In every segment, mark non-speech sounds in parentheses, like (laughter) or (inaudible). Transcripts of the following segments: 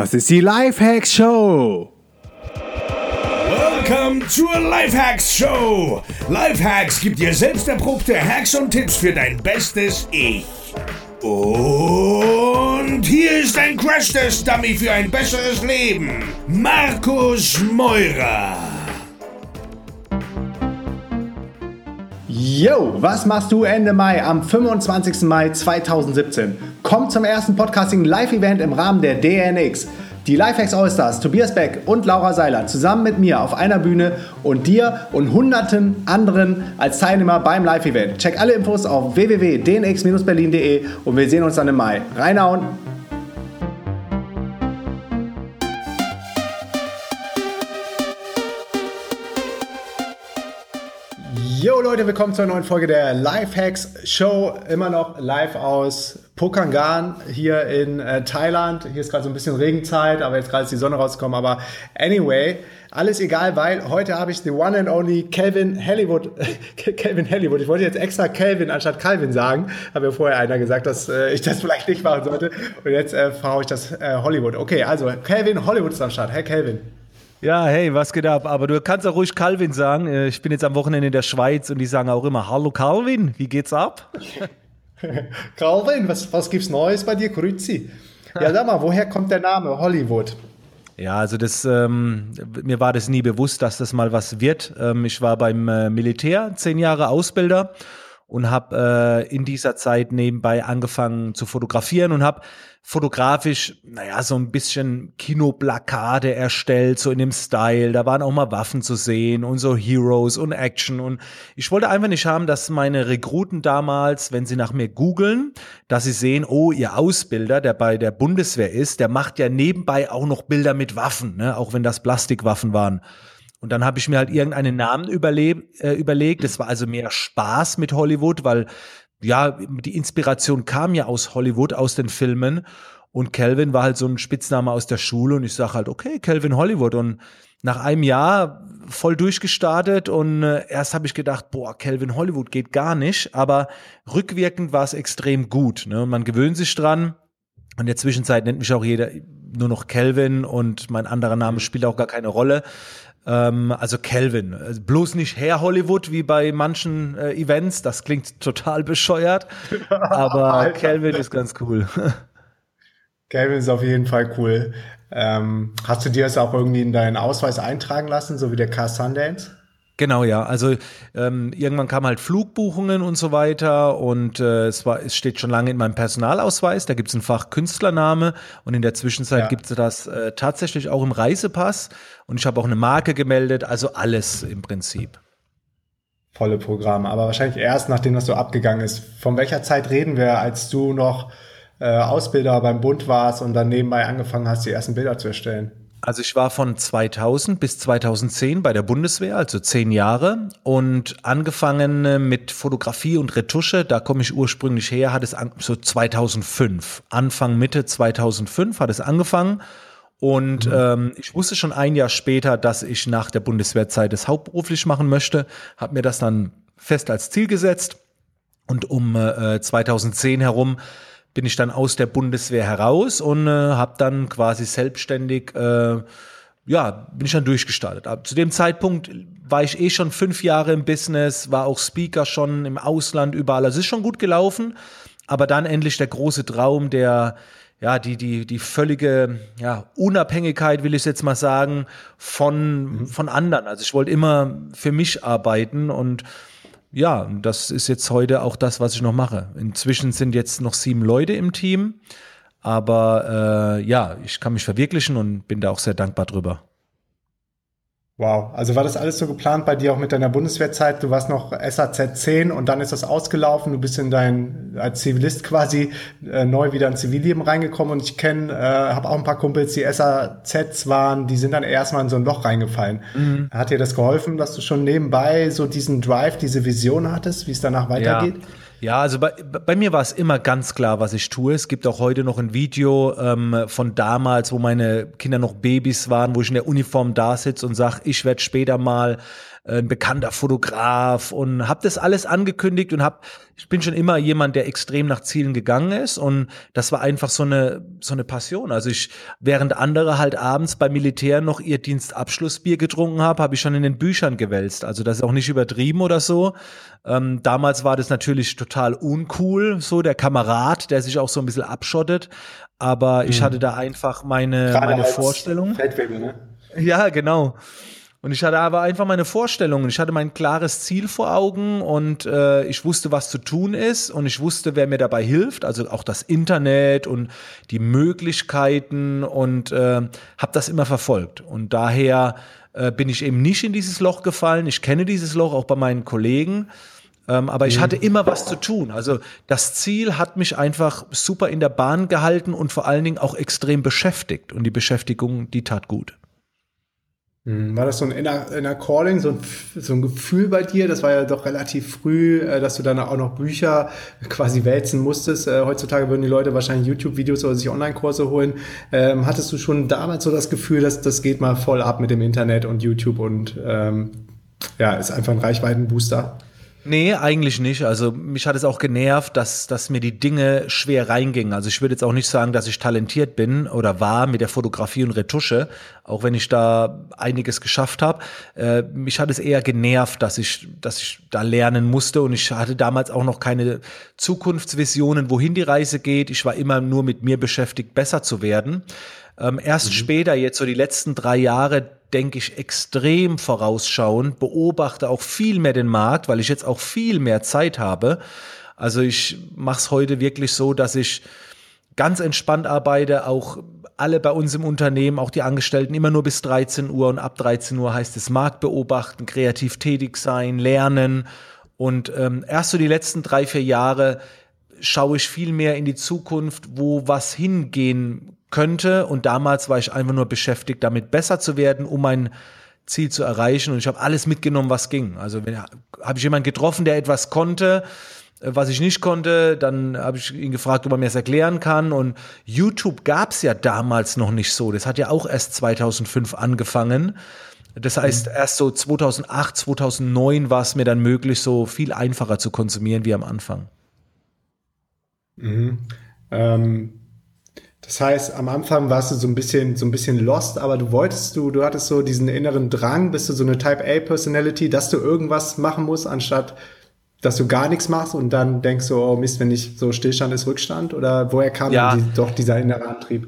Das ist die Lifehacks Show. Welcome zur Lifehacks Show. Lifehacks gibt dir selbst erprobte Hacks und Tipps für dein bestes Ich. Und hier ist ein Crash-Test-Dummy für ein besseres Leben. Markus Meurer. Yo, was machst du Ende Mai am 25. Mai 2017? Komm zum ersten Podcasting Live-Event im Rahmen der DNX. Die Lifehacks Allstars, Tobias Beck und Laura Seiler zusammen mit mir auf einer Bühne und dir und hunderten anderen als Teilnehmer beim Live-Event. Check alle Infos auf www.dnx-berlin.de und wir sehen uns dann im Mai. Reinhauen! Yo Leute, willkommen zur neuen Folge der Lifehacks Show. Immer noch live aus Pokangan hier in äh, Thailand. Hier ist gerade so ein bisschen Regenzeit, aber jetzt gerade ist die Sonne rausgekommen. Aber anyway, alles egal, weil heute habe ich the one and only Calvin Hollywood. (laughs) Calvin Hollywood. Ich wollte jetzt extra Calvin anstatt Calvin sagen. Habe ja vorher einer gesagt, dass äh, ich das vielleicht nicht machen sollte. Und jetzt äh, frage ich das äh, Hollywood. Okay, also Calvin Hollywood ist am Start. Hey Calvin. Ja, hey, was geht ab? Aber du kannst auch ruhig Calvin sagen. Äh, ich bin jetzt am Wochenende in der Schweiz und die sagen auch immer, hallo Calvin, wie geht's ab? (laughs) (laughs) Calvin, was, was gibt's Neues bei dir? Grüezi. Ja, sag mal, woher kommt der Name Hollywood? Ja, also das, ähm, mir war das nie bewusst, dass das mal was wird. Ähm, ich war beim äh, Militär, zehn Jahre Ausbilder und habe äh, in dieser Zeit nebenbei angefangen zu fotografieren und habe fotografisch, naja, so ein bisschen Kinoplakate erstellt, so in dem Style. Da waren auch mal Waffen zu sehen und so Heroes und Action. Und ich wollte einfach nicht haben, dass meine Rekruten damals, wenn sie nach mir googeln, dass sie sehen, oh, ihr Ausbilder, der bei der Bundeswehr ist, der macht ja nebenbei auch noch Bilder mit Waffen, ne? auch wenn das Plastikwaffen waren. Und dann habe ich mir halt irgendeinen Namen äh, überlegt. Das war also mehr Spaß mit Hollywood, weil ja, die Inspiration kam ja aus Hollywood, aus den Filmen. Und Calvin war halt so ein Spitzname aus der Schule und ich sage halt, okay, Calvin Hollywood. Und nach einem Jahr voll durchgestartet und äh, erst habe ich gedacht, boah, Calvin Hollywood geht gar nicht, aber rückwirkend war es extrem gut. Ne? Man gewöhnt sich dran. Und in der Zwischenzeit nennt mich auch jeder nur noch Calvin und mein anderer Name spielt auch gar keine Rolle. Ähm, also Calvin. Also bloß nicht Herr Hollywood wie bei manchen äh, Events. Das klingt total bescheuert. (laughs) Aber Calvin ist ganz cool. (laughs) Calvin ist auf jeden Fall cool. Ähm, hast du dir das auch irgendwie in deinen Ausweis eintragen lassen, so wie der Car Sundance? Genau, ja. Also ähm, irgendwann kamen halt Flugbuchungen und so weiter und äh, es war, es steht schon lange in meinem Personalausweis. Da gibt es ein Fach Künstlername und in der Zwischenzeit ja. gibt es das äh, tatsächlich auch im Reisepass und ich habe auch eine Marke gemeldet. Also alles im Prinzip. Volle Programm, aber wahrscheinlich erst nachdem das so abgegangen ist. Von welcher Zeit reden wir, als du noch äh, Ausbilder beim Bund warst und dann nebenbei angefangen hast, die ersten Bilder zu erstellen? Also ich war von 2000 bis 2010 bei der Bundeswehr, also zehn Jahre und angefangen äh, mit Fotografie und Retusche, da komme ich ursprünglich her, hat es so 2005, Anfang Mitte 2005 hat es angefangen. Und mhm. ähm, ich wusste schon ein Jahr später, dass ich nach der Bundeswehrzeit es hauptberuflich machen möchte, habe mir das dann fest als Ziel gesetzt. Und um äh, 2010 herum bin ich dann aus der Bundeswehr heraus und äh, habe dann quasi selbstständig, äh, ja, bin ich dann durchgestartet. Aber zu dem Zeitpunkt war ich eh schon fünf Jahre im Business, war auch Speaker schon im Ausland überall. Also es ist schon gut gelaufen, aber dann endlich der große Traum der ja, die, die, die völlige ja, Unabhängigkeit, will ich jetzt mal sagen, von, mhm. von anderen. Also ich wollte immer für mich arbeiten und ja, das ist jetzt heute auch das, was ich noch mache. Inzwischen sind jetzt noch sieben Leute im Team, aber äh, ja, ich kann mich verwirklichen und bin da auch sehr dankbar drüber. Wow, also war das alles so geplant bei dir auch mit deiner Bundeswehrzeit? Du warst noch SAZ 10 und dann ist das ausgelaufen. Du bist in dein als Zivilist quasi äh, neu wieder ins Zivilleben reingekommen und ich kenne, äh, habe auch ein paar Kumpels, die SAZs waren, die sind dann erstmal in so ein Loch reingefallen. Mhm. Hat dir das geholfen, dass du schon nebenbei so diesen Drive, diese Vision hattest, wie es danach weitergeht? Ja. Ja, also bei, bei mir war es immer ganz klar, was ich tue. Es gibt auch heute noch ein Video ähm, von damals, wo meine Kinder noch Babys waren, wo ich in der Uniform da sitze und sage, ich werde später mal ein bekannter Fotograf und habe das alles angekündigt und habe ich bin schon immer jemand, der extrem nach Zielen gegangen ist und das war einfach so eine so eine Passion. Also ich während andere halt abends beim Militär noch ihr Dienstabschlussbier getrunken haben, habe ich schon in den Büchern gewälzt. Also das ist auch nicht übertrieben oder so. Ähm, damals war das natürlich total uncool, so der Kamerad, der sich auch so ein bisschen abschottet. Aber ich mhm. hatte da einfach meine, meine Vorstellung. Ne? Ja, genau. Und ich hatte aber einfach meine Vorstellungen. Ich hatte mein klares Ziel vor Augen und äh, ich wusste, was zu tun ist und ich wusste, wer mir dabei hilft. Also auch das Internet und die Möglichkeiten und äh, habe das immer verfolgt. Und daher äh, bin ich eben nicht in dieses Loch gefallen. Ich kenne dieses Loch auch bei meinen Kollegen. Ähm, aber ich mhm. hatte immer was zu tun. Also das Ziel hat mich einfach super in der Bahn gehalten und vor allen Dingen auch extrem beschäftigt. Und die Beschäftigung, die tat gut. Mhm. War das so ein inner, inner Calling, so ein, so ein Gefühl bei dir? Das war ja doch relativ früh, äh, dass du dann auch noch Bücher (laughs) quasi wälzen musstest. Äh, heutzutage würden die Leute wahrscheinlich YouTube-Videos oder sich Online-Kurse holen. Ähm, hattest du schon damals so das Gefühl, dass das geht mal voll ab mit dem Internet und YouTube und ähm, ja, ist einfach ein Reichweitenbooster? Nee, eigentlich nicht. Also mich hat es auch genervt, dass, dass mir die Dinge schwer reingingen. Also ich würde jetzt auch nicht sagen, dass ich talentiert bin oder war mit der Fotografie und Retusche, auch wenn ich da einiges geschafft habe. Äh, mich hat es eher genervt, dass ich, dass ich da lernen musste und ich hatte damals auch noch keine Zukunftsvisionen, wohin die Reise geht. Ich war immer nur mit mir beschäftigt, besser zu werden. Ähm, erst mhm. später, jetzt so die letzten drei Jahre, denke ich, extrem vorausschauend, beobachte auch viel mehr den Markt, weil ich jetzt auch viel mehr Zeit habe. Also ich mache es heute wirklich so, dass ich ganz entspannt arbeite, auch alle bei uns im Unternehmen, auch die Angestellten, immer nur bis 13 Uhr und ab 13 Uhr heißt es Markt beobachten, kreativ tätig sein, lernen. Und ähm, erst so die letzten drei, vier Jahre schaue ich viel mehr in die Zukunft, wo was hingehen könnte. Und damals war ich einfach nur beschäftigt, damit besser zu werden, um mein Ziel zu erreichen. Und ich habe alles mitgenommen, was ging. Also wenn habe ich jemanden getroffen, der etwas konnte, äh, was ich nicht konnte, dann habe ich ihn gefragt, ob er mir das erklären kann. Und YouTube gab es ja damals noch nicht so. Das hat ja auch erst 2005 angefangen. Das heißt, mhm. erst so 2008, 2009 war es mir dann möglich, so viel einfacher zu konsumieren wie am Anfang. Mhm. Ähm, das heißt, am Anfang warst du so ein bisschen, so ein bisschen lost, aber du wolltest du, du hattest so diesen inneren Drang, bist du so eine Type A Personality, dass du irgendwas machen musst, anstatt dass du gar nichts machst und dann denkst du, oh Mist, wenn ich so Stillstand ist Rückstand? Oder woher kam ja. die, doch dieser innere Antrieb?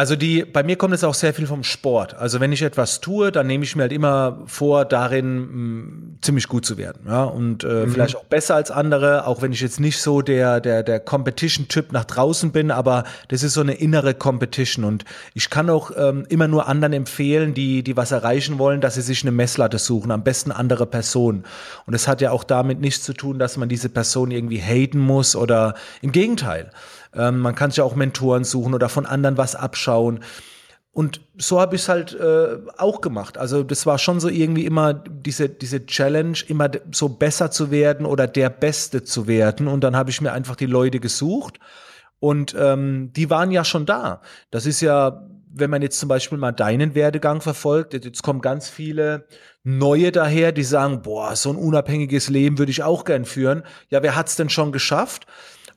Also die, bei mir kommt es auch sehr viel vom Sport. Also wenn ich etwas tue, dann nehme ich mir halt immer vor, darin mh, mm, ziemlich gut zu werden. Ja? Und äh, mhm. vielleicht auch besser als andere, auch wenn ich jetzt nicht so der, der, der Competition-Typ nach draußen bin, aber das ist so eine innere Competition. Und ich kann auch ähm, immer nur anderen empfehlen, die, die was erreichen wollen, dass sie sich eine Messlatte suchen, am besten andere Personen. Und es hat ja auch damit nichts zu tun, dass man diese Person irgendwie haten muss oder im Gegenteil. Ähm, man kann sich auch Mentoren suchen oder von anderen was abschauen. Und so habe ich es halt äh, auch gemacht. Also das war schon so irgendwie immer diese, diese Challenge, immer so besser zu werden oder der Beste zu werden. Und dann habe ich mir einfach die Leute gesucht. Und ähm, die waren ja schon da. Das ist ja, wenn man jetzt zum Beispiel mal deinen Werdegang verfolgt, jetzt kommen ganz viele Neue daher, die sagen, boah, so ein unabhängiges Leben würde ich auch gern führen. Ja, wer hat's denn schon geschafft?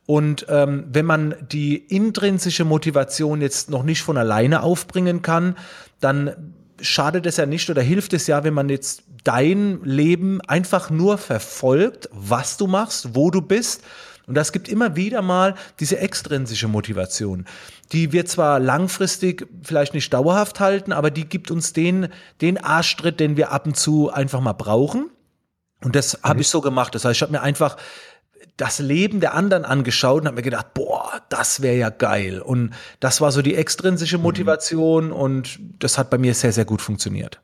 Und ähm, wenn man die intrinsische Motivation jetzt noch nicht von alleine aufbringen kann, dann schadet es ja nicht oder hilft es ja, wenn man jetzt dein Leben einfach nur verfolgt, was du machst, wo du bist. Und das gibt immer wieder mal diese extrinsische Motivation. Die wir zwar langfristig vielleicht nicht dauerhaft halten, aber die gibt uns den, den Arschtritt, den wir ab und zu einfach mal brauchen. Und das mhm. habe ich so gemacht. Das heißt, ich habe mir einfach das Leben der anderen angeschaut und habe mir gedacht, boah, das wäre ja geil. Und das war so die extrinsische mhm. Motivation mhm. und das hat bei mir sehr, sehr gut funktioniert.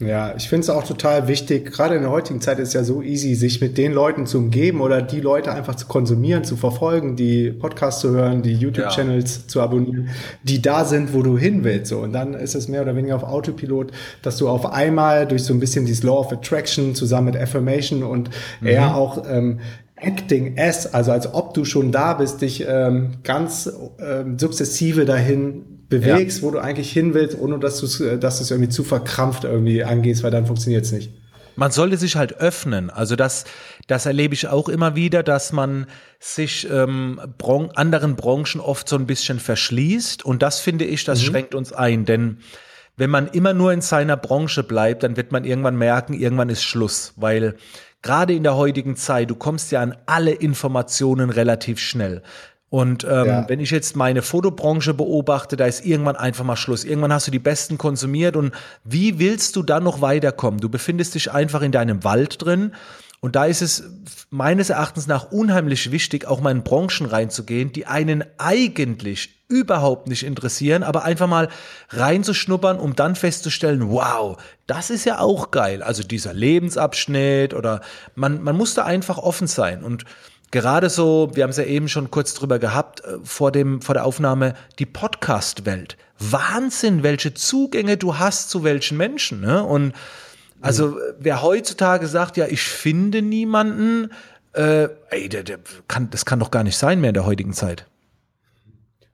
Ja, ich finde es auch total wichtig, gerade in der heutigen Zeit ist es ja so easy, sich mit den Leuten zu umgeben oder die Leute einfach zu konsumieren, zu verfolgen, die Podcasts zu hören, die YouTube-Channels ja. zu abonnieren, die da sind, wo du hin willst. So. Und dann ist es mehr oder weniger auf Autopilot, dass du auf einmal durch so ein bisschen dieses Law of Attraction zusammen mit Affirmation und mhm. eher auch ähm, Acting as, also als ob du schon da bist, dich ähm, ganz ähm, sukzessive dahin bewegst, ja. wo du eigentlich hin willst, ohne dass du es dass irgendwie zu verkrampft irgendwie angehst, weil dann funktioniert es nicht. man sollte sich halt öffnen. Also das, das erlebe ich auch immer wieder, dass man sich ähm, Bron anderen Branchen oft so ein bisschen verschließt. Und das finde ich, das mhm. schränkt uns ein. Denn wenn man immer nur in seiner Branche bleibt, dann wird man irgendwann merken, irgendwann ist Schluss. Weil gerade in der heutigen Zeit, du kommst ja an alle Informationen relativ schnell. Und ähm, ja. wenn ich jetzt meine Fotobranche beobachte, da ist irgendwann einfach mal Schluss. Irgendwann hast du die Besten konsumiert und wie willst du dann noch weiterkommen? Du befindest dich einfach in deinem Wald drin. Und da ist es meines Erachtens nach unheimlich wichtig, auch mal in Branchen reinzugehen, die einen eigentlich überhaupt nicht interessieren, aber einfach mal reinzuschnuppern, um dann festzustellen, wow, das ist ja auch geil. Also dieser Lebensabschnitt oder man, man muss da einfach offen sein und gerade so, wir haben es ja eben schon kurz drüber gehabt, äh, vor, dem, vor der Aufnahme, die Podcast-Welt. Wahnsinn, welche Zugänge du hast zu welchen Menschen. Ne? Und also, mhm. wer heutzutage sagt, ja, ich finde niemanden, äh, ey, der, der kann, das kann doch gar nicht sein mehr in der heutigen Zeit.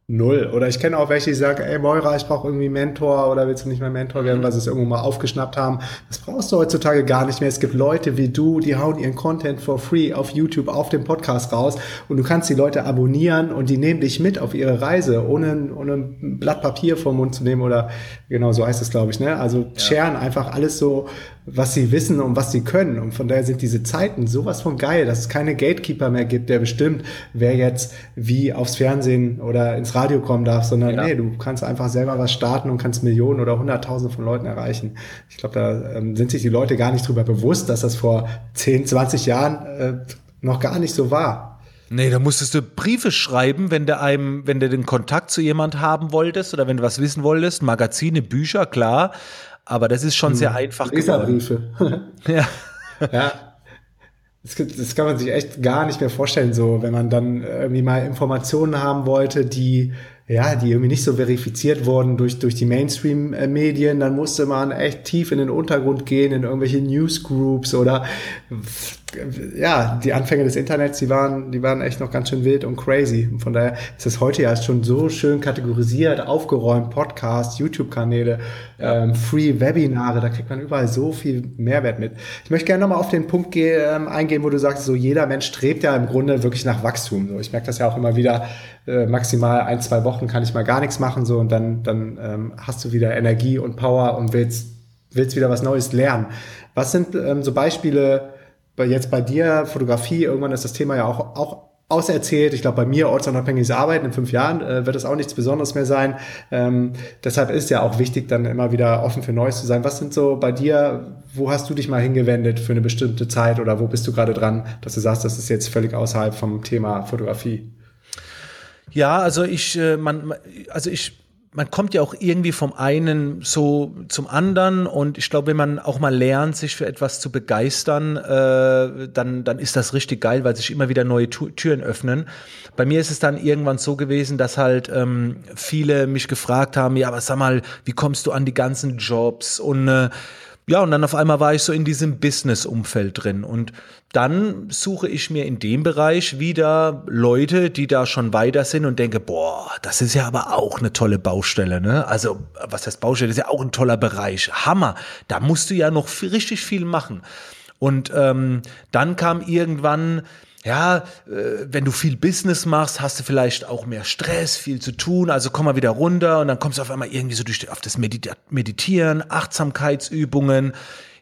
Null. Oder ich kenne auch welche, die sagen, ey Moira, ich brauche irgendwie Mentor oder willst du nicht mehr Mentor werden, weil sie es irgendwo mal aufgeschnappt haben. Das brauchst du heutzutage gar nicht mehr. Es gibt Leute wie du, die hauen ihren Content for free auf YouTube, auf dem Podcast raus und du kannst die Leute abonnieren und die nehmen dich mit auf ihre Reise, ohne, ohne ein Blatt Papier vom Mund zu nehmen oder genau so heißt es, glaube ich. Ne? Also ja. sharen einfach alles so was sie wissen und was sie können. Und von daher sind diese Zeiten sowas von geil, dass es keine Gatekeeper mehr gibt, der bestimmt, wer jetzt wie aufs Fernsehen oder ins Radio kommen darf, sondern ja. nee, du kannst einfach selber was starten und kannst Millionen oder Hunderttausende von Leuten erreichen. Ich glaube, da ähm, sind sich die Leute gar nicht drüber bewusst, dass das vor 10, 20 Jahren äh, noch gar nicht so war. Nee, da musstest du Briefe schreiben, wenn du einem, wenn du den Kontakt zu jemand haben wolltest oder wenn du was wissen wolltest, Magazine, Bücher, klar. Aber das ist schon hm. sehr einfach Leserbriefe. (laughs) ja. ja. Das, das, kann man sich echt gar nicht mehr vorstellen, so, wenn man dann irgendwie mal Informationen haben wollte, die, ja, die irgendwie nicht so verifiziert wurden durch, durch die Mainstream-Medien, dann musste man echt tief in den Untergrund gehen, in irgendwelche Newsgroups oder ja, die Anfänge des Internets, die waren, die waren echt noch ganz schön wild und crazy. Und von daher ist es heute ja schon so schön kategorisiert, aufgeräumt, Podcasts, YouTube-Kanäle, ähm, Free-Webinare, da kriegt man überall so viel Mehrwert mit. Ich möchte gerne nochmal auf den Punkt gehen, ähm, eingehen, wo du sagst, so jeder Mensch strebt ja im Grunde wirklich nach Wachstum. So, ich merke das ja auch immer wieder, äh, maximal ein, zwei Wochen kann ich mal gar nichts machen, so und dann, dann ähm, hast du wieder Energie und Power und willst, willst wieder was Neues lernen. Was sind ähm, so Beispiele, bei, jetzt bei dir, Fotografie, irgendwann ist das Thema ja auch, auch auserzählt. Ich glaube, bei mir ortsunabhängiges Arbeiten in fünf Jahren äh, wird es auch nichts Besonderes mehr sein. Ähm, deshalb ist ja auch wichtig, dann immer wieder offen für Neues zu sein. Was sind so bei dir, wo hast du dich mal hingewendet für eine bestimmte Zeit oder wo bist du gerade dran, dass du sagst, das ist jetzt völlig außerhalb vom Thema Fotografie? Ja, also ich, äh, man, also ich man kommt ja auch irgendwie vom einen so zum anderen und ich glaube, wenn man auch mal lernt, sich für etwas zu begeistern, äh, dann, dann ist das richtig geil, weil sich immer wieder neue Türen öffnen. Bei mir ist es dann irgendwann so gewesen, dass halt ähm, viele mich gefragt haben, ja, aber sag mal, wie kommst du an die ganzen Jobs und äh, ja, und dann auf einmal war ich so in diesem Business-Umfeld drin. Und dann suche ich mir in dem Bereich wieder Leute, die da schon weiter sind und denke, boah, das ist ja aber auch eine tolle Baustelle, ne? Also, was heißt Baustelle? Das ist ja auch ein toller Bereich. Hammer. Da musst du ja noch richtig viel machen. Und ähm, dann kam irgendwann ja, äh, wenn du viel Business machst, hast du vielleicht auch mehr Stress, viel zu tun, also komm mal wieder runter und dann kommst du auf einmal irgendwie so durch auf das Meditieren, Achtsamkeitsübungen.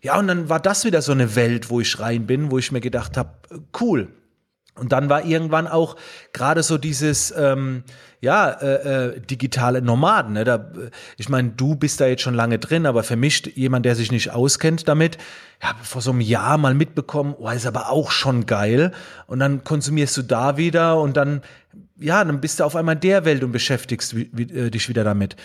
Ja, und dann war das wieder so eine Welt, wo ich rein bin, wo ich mir gedacht habe, cool, und dann war irgendwann auch gerade so dieses, ähm, ja, äh, äh, digitale Nomaden. Ne? Da, ich meine, du bist da jetzt schon lange drin, aber für mich, jemand, der sich nicht auskennt damit, ja, vor so einem Jahr mal mitbekommen, oh, ist aber auch schon geil. Und dann konsumierst du da wieder und dann, ja, dann bist du auf einmal in der Welt und beschäftigst wie, wie, äh, dich wieder damit.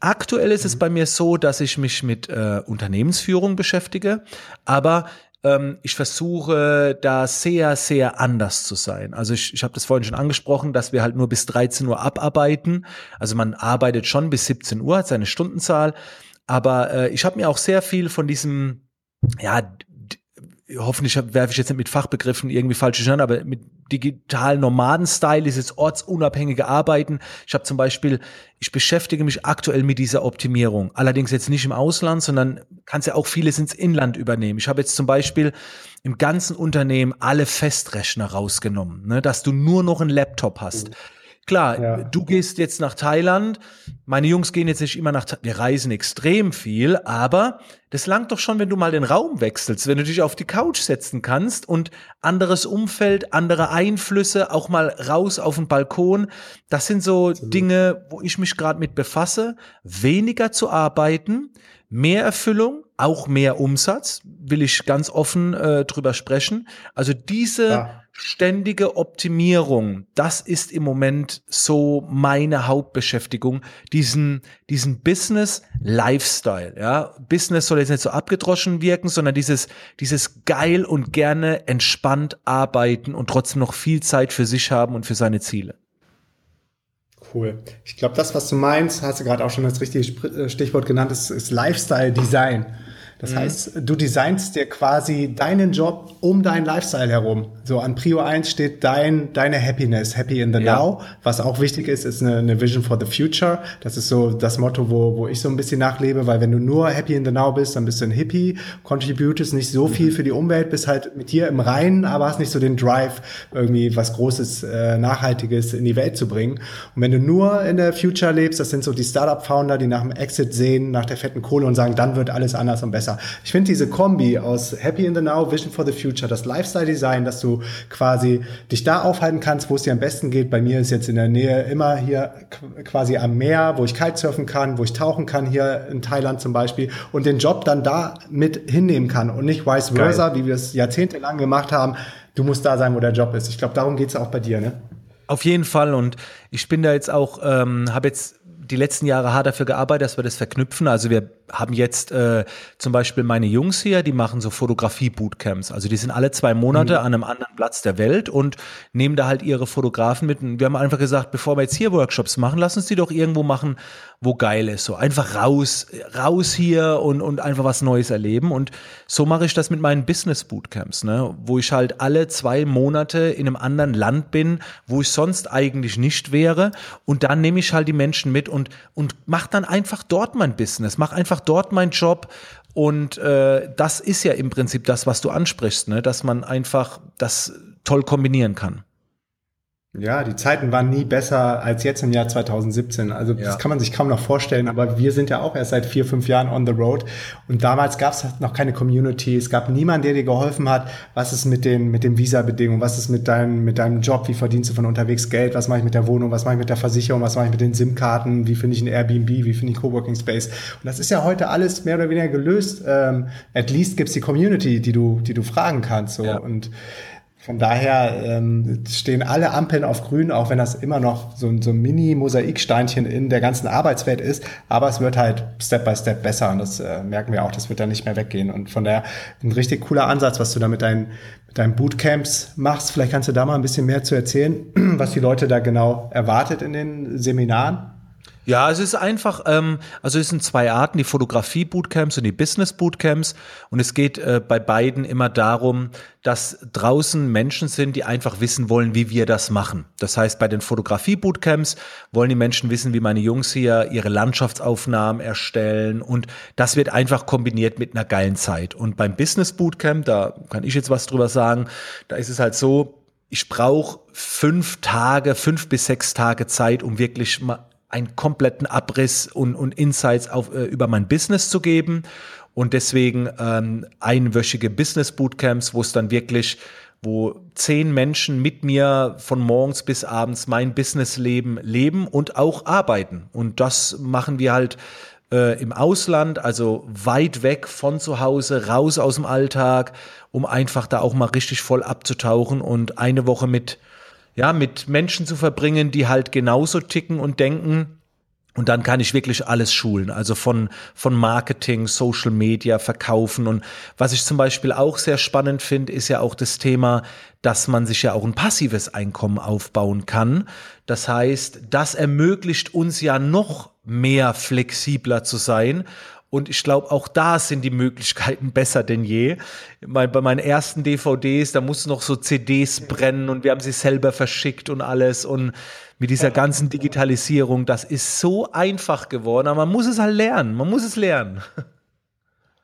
Aktuell ist mhm. es bei mir so, dass ich mich mit äh, Unternehmensführung beschäftige, aber ähm, ich versuche da sehr, sehr anders zu sein. Also ich, ich habe das vorhin schon angesprochen, dass wir halt nur bis 13 Uhr abarbeiten. Also man arbeitet schon bis 17 Uhr, hat seine Stundenzahl. Aber äh, ich habe mir auch sehr viel von diesem, ja, hoffentlich werfe ich jetzt nicht mit Fachbegriffen irgendwie falsch an, aber mit digitalen Nomaden-Style ist jetzt ortsunabhängige Arbeiten. Ich habe zum Beispiel, ich beschäftige mich aktuell mit dieser Optimierung. Allerdings jetzt nicht im Ausland, sondern kannst ja auch vieles ins Inland übernehmen. Ich habe jetzt zum Beispiel im ganzen Unternehmen alle Festrechner rausgenommen, ne, dass du nur noch einen Laptop hast. Mhm Klar, ja. du gehst jetzt nach Thailand. Meine Jungs gehen jetzt nicht immer nach Thailand. Wir reisen extrem viel, aber das langt doch schon, wenn du mal den Raum wechselst, wenn du dich auf die Couch setzen kannst und anderes Umfeld, andere Einflüsse, auch mal raus auf den Balkon. Das sind so. Dinge, wo ich mich gerade mit befasse. Weniger zu arbeiten, mehr Erfüllung, auch mehr Umsatz, will ich ganz offen äh, drüber sprechen. Also diese ja ständige Optimierung, das ist im Moment so meine Hauptbeschäftigung, diesen, diesen Business Lifestyle, ja. Business soll jetzt nicht so abgedroschen wirken, sondern dieses, dieses geil und gerne entspannt arbeiten und trotzdem noch viel Zeit für sich haben und für seine Ziele. Cool. Ich glaube, das, was du meinst, hast du gerade auch schon das richtige äh, Stichwort genannt, ist, ist Lifestyle Design. Das mhm. heißt, du designst dir quasi deinen Job um deinen Lifestyle herum. So an Prio 1 steht dein, deine Happiness, Happy in the ja. Now. Was auch wichtig ist, ist eine, eine, Vision for the Future. Das ist so das Motto, wo, wo ich so ein bisschen nachlebe, weil wenn du nur Happy in the Now bist, dann bist du ein Hippie, contributest nicht so viel mhm. für die Umwelt, bist halt mit dir im Reinen, aber hast nicht so den Drive, irgendwie was Großes, äh, Nachhaltiges in die Welt zu bringen. Und wenn du nur in der Future lebst, das sind so die Startup-Founder, die nach dem Exit sehen, nach der fetten Kohle und sagen, dann wird alles anders und besser. Ich finde diese Kombi aus Happy in the Now, Vision for the Future, das Lifestyle Design, dass du quasi dich da aufhalten kannst, wo es dir am besten geht. Bei mir ist jetzt in der Nähe immer hier quasi am Meer, wo ich Kitesurfen kann, wo ich tauchen kann, hier in Thailand zum Beispiel und den Job dann da mit hinnehmen kann und nicht vice versa, Geil. wie wir es jahrzehntelang gemacht haben. Du musst da sein, wo der Job ist. Ich glaube, darum geht es auch bei dir, ne? Auf jeden Fall und ich bin da jetzt auch, ähm, habe jetzt die letzten Jahre hart dafür gearbeitet, dass wir das verknüpfen. Also wir haben jetzt äh, zum Beispiel meine Jungs hier, die machen so Fotografie-Bootcamps. Also die sind alle zwei Monate mhm. an einem anderen Platz der Welt und nehmen da halt ihre Fotografen mit. Und wir haben einfach gesagt, bevor wir jetzt hier Workshops machen, lass uns die doch irgendwo machen, wo geil ist. So einfach raus, raus hier und, und einfach was Neues erleben. Und so mache ich das mit meinen Business-Bootcamps, ne? wo ich halt alle zwei Monate in einem anderen Land bin, wo ich sonst eigentlich nicht wäre. Und dann nehme ich halt die Menschen mit und, und mach dann einfach dort mein Business, mach einfach dort meinen Job und äh, das ist ja im Prinzip das, was du ansprichst, ne? dass man einfach das toll kombinieren kann. Ja, die Zeiten waren nie besser als jetzt im Jahr 2017. Also ja. das kann man sich kaum noch vorstellen, aber wir sind ja auch erst seit vier, fünf Jahren on the road. Und damals gab es noch keine Community, es gab niemanden, der dir geholfen hat, was ist mit den, mit den Visa-Bedingungen, was ist mit deinem, mit deinem Job, wie verdienst du von unterwegs Geld, was mache ich mit der Wohnung, was mache ich mit der Versicherung, was mache ich mit den SIM-Karten, wie finde ich ein Airbnb, wie finde ich Coworking Space. Und das ist ja heute alles mehr oder weniger gelöst. Ähm, at least gibt's die Community, die du, die du fragen kannst. So. Ja. Und von daher ähm, stehen alle Ampeln auf grün, auch wenn das immer noch so, so ein Mini-Mosaiksteinchen in der ganzen Arbeitswelt ist. Aber es wird halt Step by Step besser und das äh, merken wir auch, das wird dann nicht mehr weggehen. Und von daher ein richtig cooler Ansatz, was du da mit deinen, mit deinen Bootcamps machst. Vielleicht kannst du da mal ein bisschen mehr zu erzählen, (clears throat) was die Leute da genau erwartet in den Seminaren. Ja, es ist einfach, ähm, also es sind zwei Arten, die Fotografie-Bootcamps und die Business-Bootcamps. Und es geht äh, bei beiden immer darum, dass draußen Menschen sind, die einfach wissen wollen, wie wir das machen. Das heißt, bei den Fotografie-Bootcamps wollen die Menschen wissen, wie meine Jungs hier ihre Landschaftsaufnahmen erstellen. Und das wird einfach kombiniert mit einer geilen Zeit. Und beim Business-Bootcamp, da kann ich jetzt was drüber sagen, da ist es halt so, ich brauche fünf Tage, fünf bis sechs Tage Zeit, um wirklich mal einen kompletten Abriss und, und Insights auf, äh, über mein Business zu geben. Und deswegen ähm, einwöchige Business Bootcamps, wo es dann wirklich, wo zehn Menschen mit mir von morgens bis abends mein Businessleben leben und auch arbeiten. Und das machen wir halt äh, im Ausland, also weit weg von zu Hause, raus aus dem Alltag, um einfach da auch mal richtig voll abzutauchen und eine Woche mit ja, mit Menschen zu verbringen, die halt genauso ticken und denken. Und dann kann ich wirklich alles schulen, also von, von Marketing, Social Media, Verkaufen. Und was ich zum Beispiel auch sehr spannend finde, ist ja auch das Thema, dass man sich ja auch ein passives Einkommen aufbauen kann. Das heißt, das ermöglicht uns ja noch mehr flexibler zu sein Und ich glaube, auch da sind die Möglichkeiten besser denn je. Bei meinen ersten DVDs, da mussten noch so CDs brennen und wir haben sie selber verschickt und alles. Und mit dieser ganzen Digitalisierung, das ist so einfach geworden, aber man muss es halt lernen. Man muss es lernen.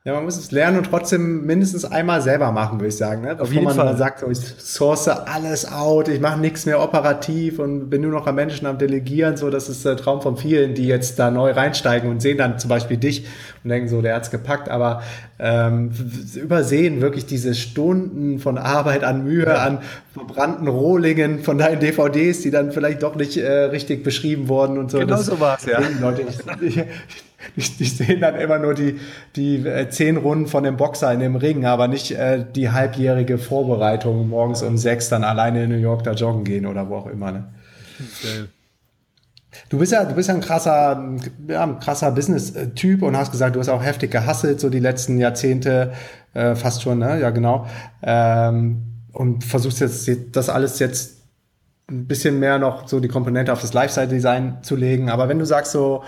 Ja, man muss es lernen und trotzdem mindestens einmal selber machen, würde ich sagen. Ne? Auf jeden man Fall. sagt, ich source alles out, ich mache nichts mehr operativ und bin nur noch am Menschen am Delegieren. So, das ist der Traum von vielen, die jetzt da neu reinsteigen und sehen dann zum Beispiel dich und denken so, der hat's gepackt, aber ähm, übersehen wirklich diese Stunden von Arbeit an Mühe, ja. an verbrannten Rohlingen von deinen DVDs, die dann vielleicht doch nicht äh, richtig beschrieben wurden und so. Genau das so war's, ja. Leute, ich, ich, die, die sehen dann immer nur die, die äh, zehn Runden von dem Boxer in dem Ring, aber nicht äh, die halbjährige Vorbereitung morgens um sechs dann alleine in New York da joggen gehen oder wo auch immer. Ne? Du bist ja, du bist ja ein krasser, ja, ein krasser Business-Typ und hast gesagt, du hast auch heftig gehasselt, so die letzten Jahrzehnte, äh, fast schon, ne? Ja, genau. Ähm, und versuchst jetzt das alles jetzt ein bisschen mehr noch so die Komponente auf das Lifestyle-Design zu legen. Aber wenn du sagst so,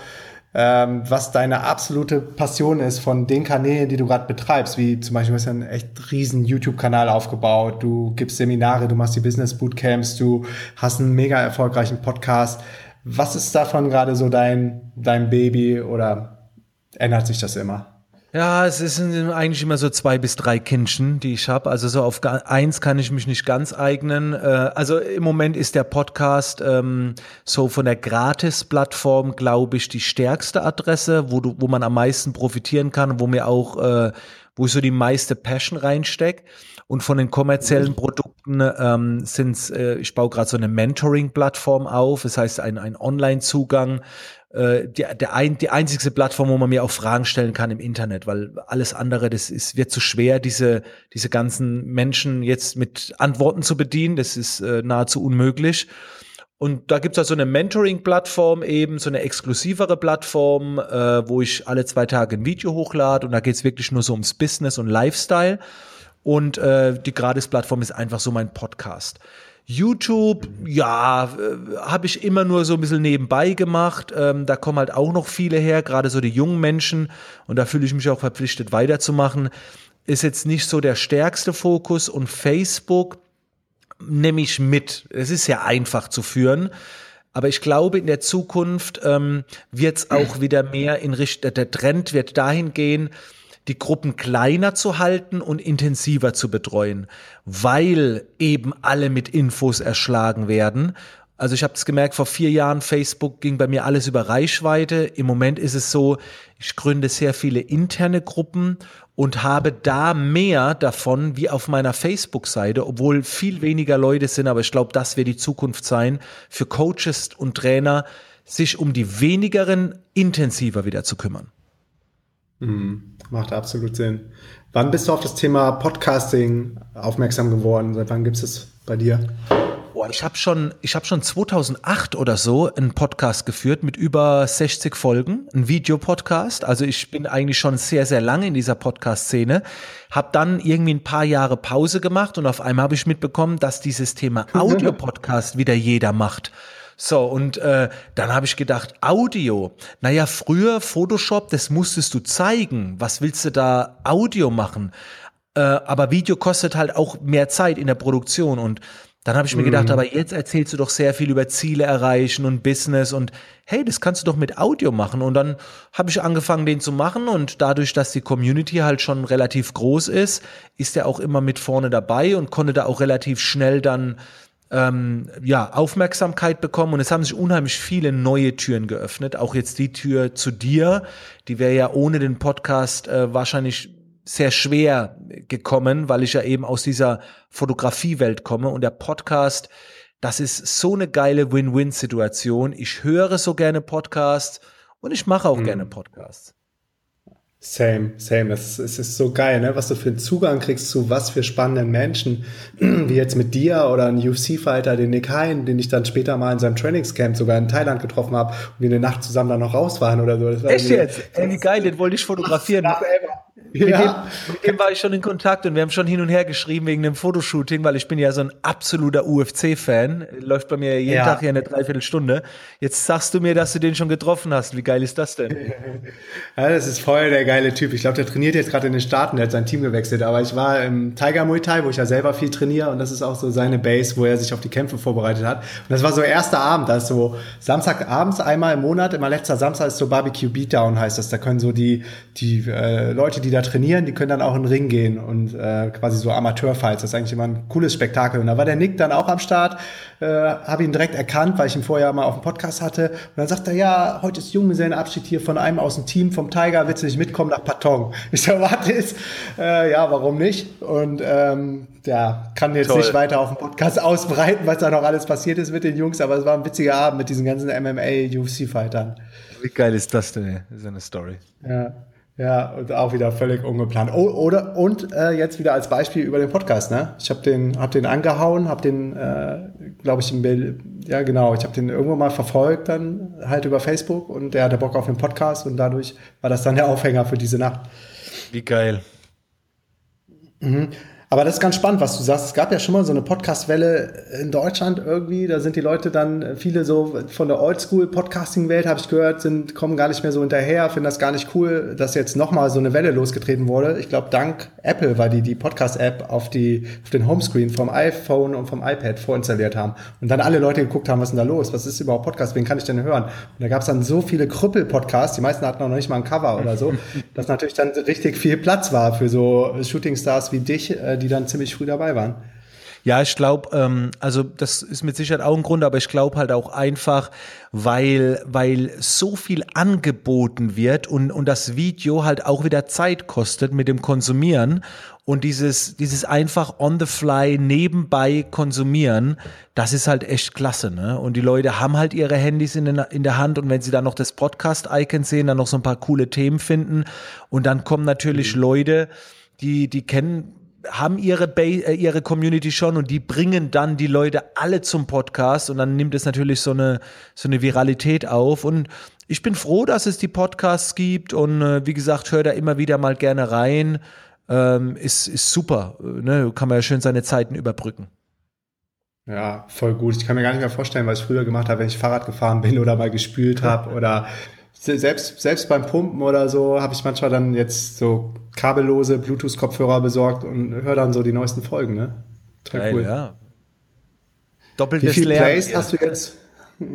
ähm, was deine absolute Passion ist von den Kanälen, die du gerade betreibst, wie zum Beispiel, du hast ja einen echt riesen YouTube-Kanal aufgebaut, du gibst Seminare, du machst die Business Bootcamps, du hast einen mega erfolgreichen Podcast. Was ist davon gerade so dein, dein Baby oder ändert sich das immer? Ja, es sind eigentlich immer so zwei bis drei Kindchen, die ich habe. Also so auf eins kann ich mich nicht ganz eignen. Äh, also im Moment ist der Podcast ähm, so von der Gratis-Plattform, glaube ich, die stärkste Adresse, wo du, wo man am meisten profitieren kann, wo mir auch, äh, wo ich so die meiste Passion reinstecke. Und von den kommerziellen Produkten ähm, sind äh, ich baue gerade so eine Mentoring-Plattform auf, das heißt ein, ein Online-Zugang, äh, die, der ein, die einzigste Plattform, wo man mir auch Fragen stellen kann im Internet, weil alles andere, das ist, wird zu schwer, diese, diese ganzen Menschen jetzt mit Antworten zu bedienen. Das ist äh, nahezu unmöglich. Und da gibt's also eine Mentoring-Plattform eben, so eine exklusivere Plattform, äh, wo ich alle zwei Tage ein Video hochlade und da geht's wirklich nur so ums Business und Lifestyle. Und äh, die Gratis-Plattform ist einfach so mein Podcast. YouTube, ja, äh, habe ich immer nur so ein bisschen nebenbei gemacht. Ähm, da kommen halt auch noch viele her, gerade so die jungen Menschen. Und da fühle ich mich auch verpflichtet, weiterzumachen. Ist jetzt nicht so der stärkste Fokus. Und Facebook nehme ich mit. Es ist ja einfach zu führen. Aber ich glaube, in der Zukunft ähm, wird es auch wieder mehr in Richtung, der Trend wird dahin gehen, die Gruppen kleiner zu halten und intensiver zu betreuen, weil eben alle mit Infos erschlagen werden. Also ich habe es gemerkt, vor vier Jahren Facebook ging bei mir alles über Reichweite. Im Moment ist es so, ich gründe sehr viele interne Gruppen und habe da mehr davon wie auf meiner Facebook-Seite, obwohl viel weniger Leute sind, aber ich glaube, das wird die Zukunft sein, für Coaches und Trainer, sich um die wenigeren intensiver wieder zu kümmern. Mhm. Macht absolut Sinn. Wann bist du auf das Thema Podcasting aufmerksam geworden? Seit wann gibt es das bei dir? Ich habe schon, ich habe schon 2008 oder so einen Podcast geführt mit über 60 Folgen, ein Videopodcast. Also ich bin eigentlich schon sehr, sehr lange in dieser Podcast-Szene. Habe dann irgendwie ein paar Jahre Pause gemacht und auf einmal habe ich mitbekommen, dass dieses Thema (laughs) Audio-Podcast wieder jeder macht. So, und äh, dann habe ich gedacht, Audio. Naja, früher Photoshop, das musstest du zeigen. Was willst du da Audio machen? Äh, aber Video kostet halt auch mehr Zeit in der Produktion. Und dann habe ich mir gedacht, mhm. aber jetzt erzählst du doch sehr viel über Ziele erreichen und Business und hey, das kannst du doch mit Audio machen. Und dann habe ich angefangen, den zu machen und dadurch, dass die Community halt schon relativ groß ist, ist er auch immer mit vorne dabei und konnte da auch relativ schnell dann ähm, ja, Aufmerksamkeit bekommen und es haben sich unheimlich viele neue Türen geöffnet. Auch jetzt die Tür zu dir, die wäre ja ohne den Podcast äh, wahrscheinlich sehr schwer gekommen, weil ich ja eben aus dieser Fotografiewelt komme und der Podcast, das ist so eine geile Win-Win-Situation. Ich höre so gerne Podcasts und ich mache auch mhm. gerne Podcasts. Same, same. Es ist, ist so geil, ne? was du für einen Zugang kriegst zu was für spannenden Menschen, (clears throat) wie jetzt mit dir oder ein UFC-Fighter, den Nick Hein, den ich dann später mal in seinem Trainingscamp sogar in Thailand getroffen habe und wir eine Nacht zusammen dann noch raus waren oder so. Echt jetzt? Ey, wie geil, den wollte ich fotografieren. Mit, dem, mit dem war ich schon in Kontakt und wir haben schon hin und her geschrieben wegen dem Fotoshooting, weil ich bin ja so ein absoluter UFC-Fan. Läuft bei mir jeden ja. Tag hier eine Dreiviertelstunde. Jetzt sagst du mir, dass du den schon getroffen hast. Wie geil ist das denn? (laughs) ja, das ist voll der geile Typ. Ich glaube, der trainiert jetzt gerade in den Staaten, der hat sein Team gewechselt. Aber ich war im Tiger Muay Thai, wo ich ja selber viel trainiere und das ist auch so seine Base, wo er sich auf die Kämpfe vorbereitet hat. Und das war so erster Abend, da ist so Samstagabends einmal im Monat, immer letzter Samstag ist so Barbecue Beatdown heißt das. Da können so die, die äh, Leute, die da trainieren, die können dann auch in den Ring gehen und äh, quasi so Amateurfights. Das ist eigentlich immer ein cooles Spektakel. Und da war der Nick dann auch am Start, äh, habe ihn direkt erkannt, weil ich ihn vorher mal auf dem Podcast hatte. Und dann sagt er, ja, heute ist Junggesellenabschied hier von einem aus dem Team vom Tiger, willst du nicht mitkommen nach Patong? Ich so, warte jetzt, äh, ja, warum nicht? Und ähm, ja, kann jetzt Toll. nicht weiter auf dem Podcast ausbreiten, was da noch alles passiert ist mit den Jungs, aber es war ein witziger Abend mit diesen ganzen MMA-UFC-Fightern. Wie geil ist das denn? Das ist eine Story. Ja. Ja, und auch wieder völlig ungeplant. Oh, oder und äh, jetzt wieder als Beispiel über den Podcast. Ne, ich habe den, hab den angehauen, habe den, äh, glaube ich, im Bild, ja genau, ich habe den irgendwann mal verfolgt dann halt über Facebook und der hatte Bock auf den Podcast und dadurch war das dann der Aufhänger für diese Nacht. Wie geil. Mhm. Aber das ist ganz spannend, was du sagst. Es gab ja schon mal so eine Podcast-Welle in Deutschland irgendwie. Da sind die Leute dann, viele so von der Oldschool-Podcasting-Welt, habe ich gehört, sind, kommen gar nicht mehr so hinterher, finden das gar nicht cool, dass jetzt nochmal so eine Welle losgetreten wurde. Ich glaube, dank Apple, weil die die Podcast-App auf, die, auf den Homescreen vom iPhone und vom iPad vorinstalliert haben. Und dann alle Leute geguckt haben, was ist denn da los? Was ist überhaupt Podcast? Wen kann ich denn hören? Und da gab es dann so viele Krüppel-Podcasts, die meisten hatten auch noch nicht mal ein Cover oder so, (laughs) dass natürlich dann richtig viel Platz war für so Shooting-Stars wie dich, äh, die dann ziemlich früh dabei waren. Ja, ich glaube, ähm, also das ist mit Sicherheit auch ein Grund, aber ich glaube halt auch einfach, weil, weil so viel angeboten wird und, und das Video halt auch wieder Zeit kostet mit dem Konsumieren und dieses, dieses einfach on the fly nebenbei konsumieren, das ist halt echt klasse, ne? Und die Leute haben halt ihre Handys in, den, in der Hand und wenn sie dann noch das Podcast-Icon sehen, dann noch so ein paar coole Themen finden und dann kommen natürlich mhm. Leute, die, die kennen haben ihre, ba äh, ihre Community schon und die bringen dann die Leute alle zum Podcast und dann nimmt es natürlich so eine, so eine Viralität auf und ich bin froh, dass es die Podcasts gibt und äh, wie gesagt, hör da immer wieder mal gerne rein. Ähm, ist, ist super. Ne? Kann man ja schön seine Zeiten überbrücken. Ja, voll gut. Ich kann mir gar nicht mehr vorstellen, was ich früher gemacht habe, wenn ich Fahrrad gefahren bin oder mal gespült habe oder selbst, selbst beim Pumpen oder so habe ich manchmal dann jetzt so kabellose Bluetooth-Kopfhörer besorgt und höre dann so die neuesten Folgen, ne? Total Geil, cool. Ja. Doppeltes Wie viele Plays hast du jetzt?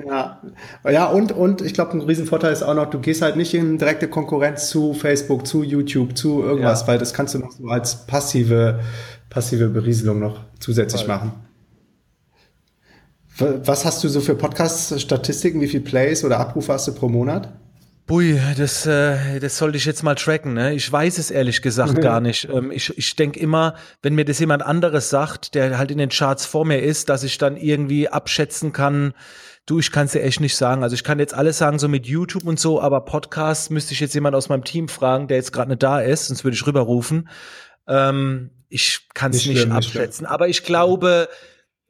Ja, ja und, und ich glaube, ein Riesenvorteil ist auch noch, du gehst halt nicht in direkte Konkurrenz zu Facebook, zu YouTube, zu irgendwas, ja. weil das kannst du noch so als passive, passive Berieselung noch zusätzlich Voll. machen. Was hast du so für Podcast-Statistiken? Wie viele Plays oder Abrufe hast du pro Monat? Bui, das, äh, das sollte ich jetzt mal tracken. Ne? Ich weiß es ehrlich gesagt mhm. gar nicht. Ähm, ich ich denke immer, wenn mir das jemand anderes sagt, der halt in den Charts vor mir ist, dass ich dann irgendwie abschätzen kann, du, ich kann es dir echt nicht sagen. Also ich kann jetzt alles sagen, so mit YouTube und so, aber Podcast müsste ich jetzt jemand aus meinem Team fragen, der jetzt gerade nicht da ist, sonst würde ich rüberrufen. Ähm, ich kann es nicht, nicht abschätzen. Nicht aber ich glaube,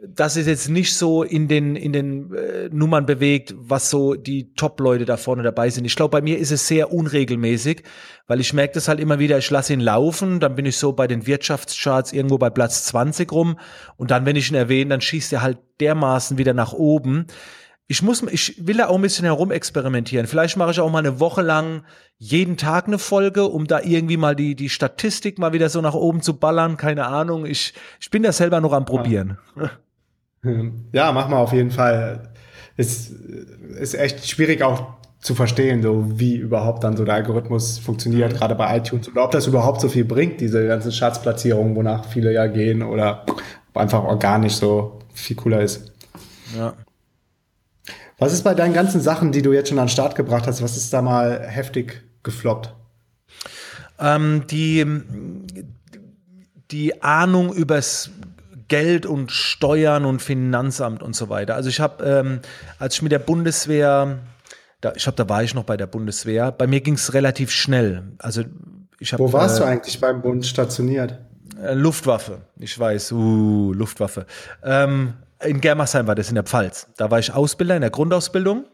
dass es jetzt nicht so in den, in den äh, Nummern bewegt, was so die Top-Leute da vorne dabei sind. Ich glaube, bei mir ist es sehr unregelmäßig, weil ich merke das halt immer wieder, ich lasse ihn laufen, dann bin ich so bei den Wirtschaftscharts irgendwo bei Platz 20 rum und dann, wenn ich ihn erwähne, dann schießt er halt dermaßen wieder nach oben. Ich muss, ich will da auch ein bisschen herumexperimentieren. Vielleicht mache ich auch mal eine Woche lang jeden Tag eine Folge, um da irgendwie mal die, die Statistik mal wieder so nach oben zu ballern. Keine Ahnung. Ich, ich bin da selber noch am Probieren. Ja. (laughs) (laughs) Ja, mach mal auf jeden Fall. Ist, ist echt schwierig auch zu verstehen, so wie überhaupt dann so der Algorithmus funktioniert, mhm. gerade bei iTunes oder ob das überhaupt so viel bringt, diese ganzen Schatzplatzierungen, wonach viele ja gehen oder einfach organisch so viel cooler ist. Ja. Was ist bei deinen ganzen Sachen, die du jetzt schon an den Start gebracht hast, was ist da mal heftig gefloppt? Ähm, die, die Ahnung übers Geld und Steuern und Finanzamt und so weiter. Also ich habe, ähm, als ich mit der Bundeswehr, da, ich glaube, da war ich noch bei der Bundeswehr, bei mir ging es relativ schnell. Also ich hab, Wo warst äh, du eigentlich beim Bund stationiert? Äh, Luftwaffe, ich weiß, uh, Luftwaffe. Ähm, in Germersheim war das in der Pfalz. Da war ich Ausbilder in der Grundausbildung.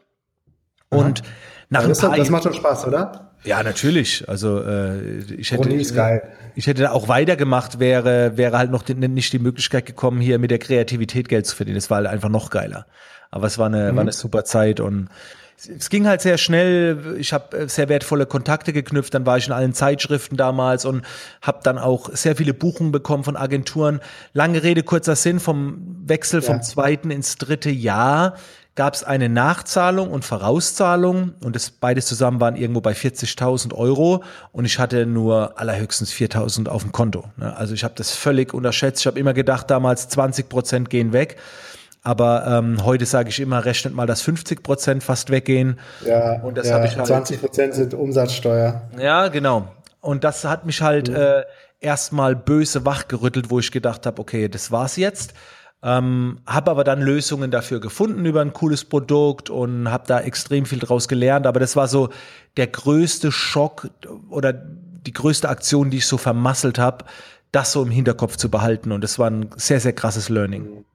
Und Aha. nach ja, das, das macht schon Spaß, oder? Ja, natürlich. Also äh, ich hätte, ist geil. ich hätte auch weitergemacht, wäre, wäre halt noch die, nicht die Möglichkeit gekommen, hier mit der Kreativität Geld zu verdienen. Das war halt einfach noch geiler. Aber es war eine, Mhm. war eine super Zeit und es ging halt sehr schnell. Ich habe sehr wertvolle Kontakte geknüpft. Dann war ich in allen Zeitschriften damals und habe dann auch sehr viele Buchungen bekommen von Agenturen. Lange Rede, kurzer Sinn. Vom Wechsel vom Ja. zweiten ins dritte Jahr gab es eine Nachzahlung und Vorauszahlung und das beides zusammen waren irgendwo bei 40.000 Euro und ich hatte nur allerhöchstens 4.000 auf dem Konto. ne? Also ich habe das völlig unterschätzt. Ich habe immer gedacht, damals 20 Prozent gehen weg. Aber ähm, heute sage ich immer, rechnet mal, dass 50 Prozent fast weggehen. Ja, Und das ja, habe ich halt- 20 Prozent sind Umsatzsteuer. Ja, genau. Und das hat mich halt äh, erstmal böse wachgerüttelt, wo ich gedacht habe, okay, das war's jetzt. Ähm, habe aber dann Lösungen dafür gefunden über ein cooles Produkt und habe da extrem viel draus gelernt. Aber das war so der größte Schock oder die größte Aktion, die ich so vermasselt habe, das so im Hinterkopf zu behalten. Und das war ein sehr, sehr krasses Learning.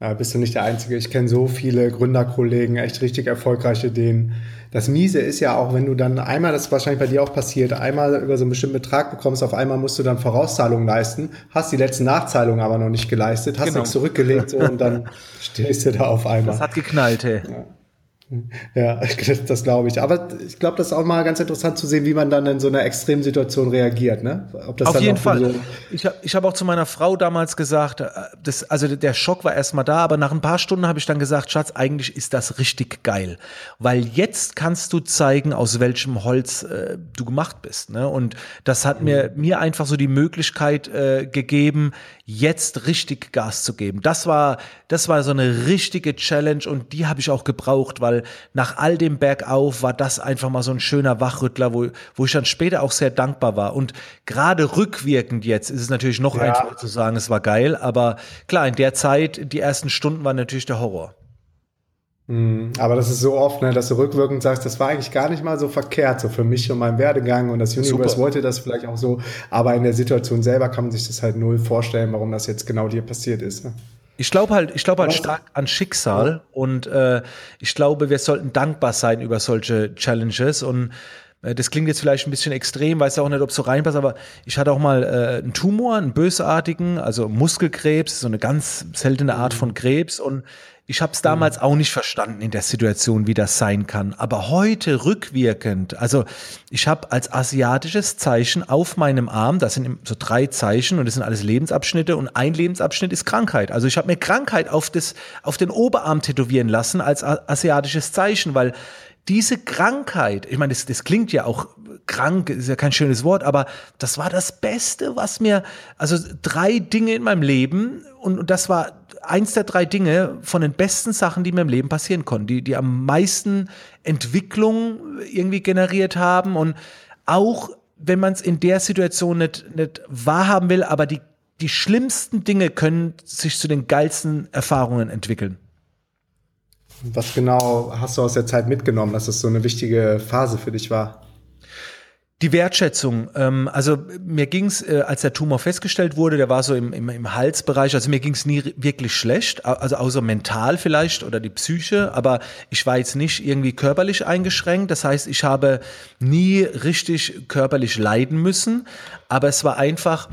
Ja, bist du nicht der Einzige. Ich kenne so viele Gründerkollegen, echt richtig erfolgreiche denen. Das Miese ist ja auch, wenn du dann einmal, das ist wahrscheinlich bei dir auch passiert, einmal über so einen bestimmten Betrag bekommst, auf einmal musst du dann Vorauszahlungen leisten, hast die letzten Nachzahlungen aber noch nicht geleistet, hast Genau. nichts zurückgelegt so, und dann (laughs) stehst du da auf einmal. Das hat geknallt, hey. Ja, (laughs) das, das glaube ich. Aber ich glaube, das ist auch mal ganz interessant zu sehen, wie man dann in so einer Extremsituation reagiert. Ne? Ob das Auf dann jeden Fall. So, Ich habe ich hab auch zu meiner Frau damals gesagt, äh, das, also der Schock war erstmal da, aber nach ein paar Stunden habe ich dann gesagt, Schatz, eigentlich ist das richtig geil. Weil jetzt kannst du zeigen, aus welchem Holz äh, du gemacht bist. Ne? Und das hat mir, mir einfach so die Möglichkeit äh, gegeben, jetzt richtig Gas zu geben. Das war, das war so eine richtige Challenge und die habe ich auch gebraucht, weil nach all dem Bergauf war das einfach mal so ein schöner Wachrüttler, wo, wo ich dann später auch sehr dankbar war. Und gerade rückwirkend jetzt ist es natürlich noch Ja. einfacher zu sagen, es war geil, aber klar, in der Zeit, die ersten Stunden waren natürlich der Horror. Mhm. aber das ist so oft, ne, dass du rückwirkend sagst, das war eigentlich gar nicht mal so verkehrt, so für mich und meinen Werdegang und das Universe Super. wollte das vielleicht auch so, aber in der Situation selber kann man sich das halt null vorstellen, warum das jetzt genau dir passiert ist. Ne? Ich glaube halt, ich glaube halt stark an Schicksal und äh, ich glaube, wir sollten dankbar sein über solche Challenges und das klingt jetzt vielleicht ein bisschen extrem, weiß auch nicht, ob es so reinpasst, aber ich hatte auch mal äh, einen Tumor, einen bösartigen, also Muskelkrebs, so eine ganz seltene Art von Krebs und ich habe es damals auch nicht verstanden in der Situation, wie das sein kann. Aber heute rückwirkend, also ich habe als asiatisches Zeichen auf meinem Arm, das sind so drei Zeichen und das sind alles Lebensabschnitte und ein Lebensabschnitt ist Krankheit. Also ich habe mir Krankheit auf, das, auf den Oberarm tätowieren lassen als asiatisches Zeichen, weil diese Krankheit, ich meine, das, das klingt ja auch krank, ist ja kein schönes Wort, aber das war das Beste, was mir, also drei Dinge in meinem Leben und, und das war eins der drei Dinge von den besten Sachen, die mir im Leben passieren konnten, die, die am meisten Entwicklung irgendwie generiert haben und auch wenn man es in der Situation nicht, nicht wahrhaben will, aber die, die schlimmsten Dinge können sich zu den geilsten Erfahrungen entwickeln. Was genau hast du aus der Zeit mitgenommen, dass das so eine wichtige Phase für dich war? Die Wertschätzung, ähm, also mir ging's, äh, als der Tumor festgestellt wurde, der war so im, im, im Halsbereich, also mir ging's nie wirklich schlecht, also außer mental vielleicht oder die Psyche, aber ich war jetzt nicht irgendwie körperlich eingeschränkt, das heißt, ich habe nie richtig körperlich leiden müssen, aber es war einfach,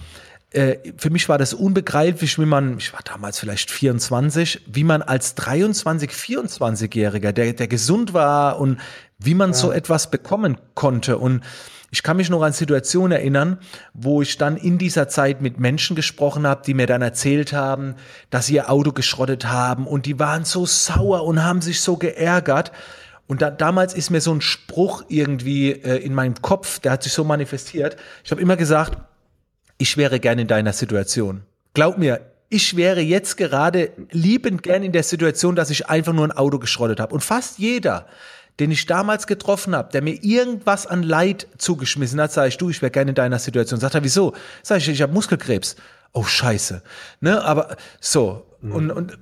für mich war das unbegreiflich, wie man, ich war damals vielleicht 24, wie man als 23, 24-Jähriger, der, der gesund war und wie man so etwas bekommen konnte. Und ich kann mich noch an Situationen erinnern, wo ich dann in dieser Zeit mit Menschen gesprochen habe, die mir dann erzählt haben, dass sie ihr Auto geschrottet haben und die waren so sauer und haben sich so geärgert. Und da, damals ist mir so ein Spruch irgendwie äh, in meinem Kopf, der hat sich so manifestiert. Ich habe immer gesagt, ich wäre gern in deiner Situation. Glaub mir, ich wäre jetzt gerade liebend gern in der Situation, dass ich einfach nur ein Auto geschrottet habe. Und fast jeder, den ich damals getroffen habe, der mir irgendwas an Leid zugeschmissen hat, sage ich, du, ich wäre gerne in deiner Situation. Sagt er, wieso? Sag ich, ich habe Muskelkrebs. Oh, scheiße. Ne, aber so. Und, und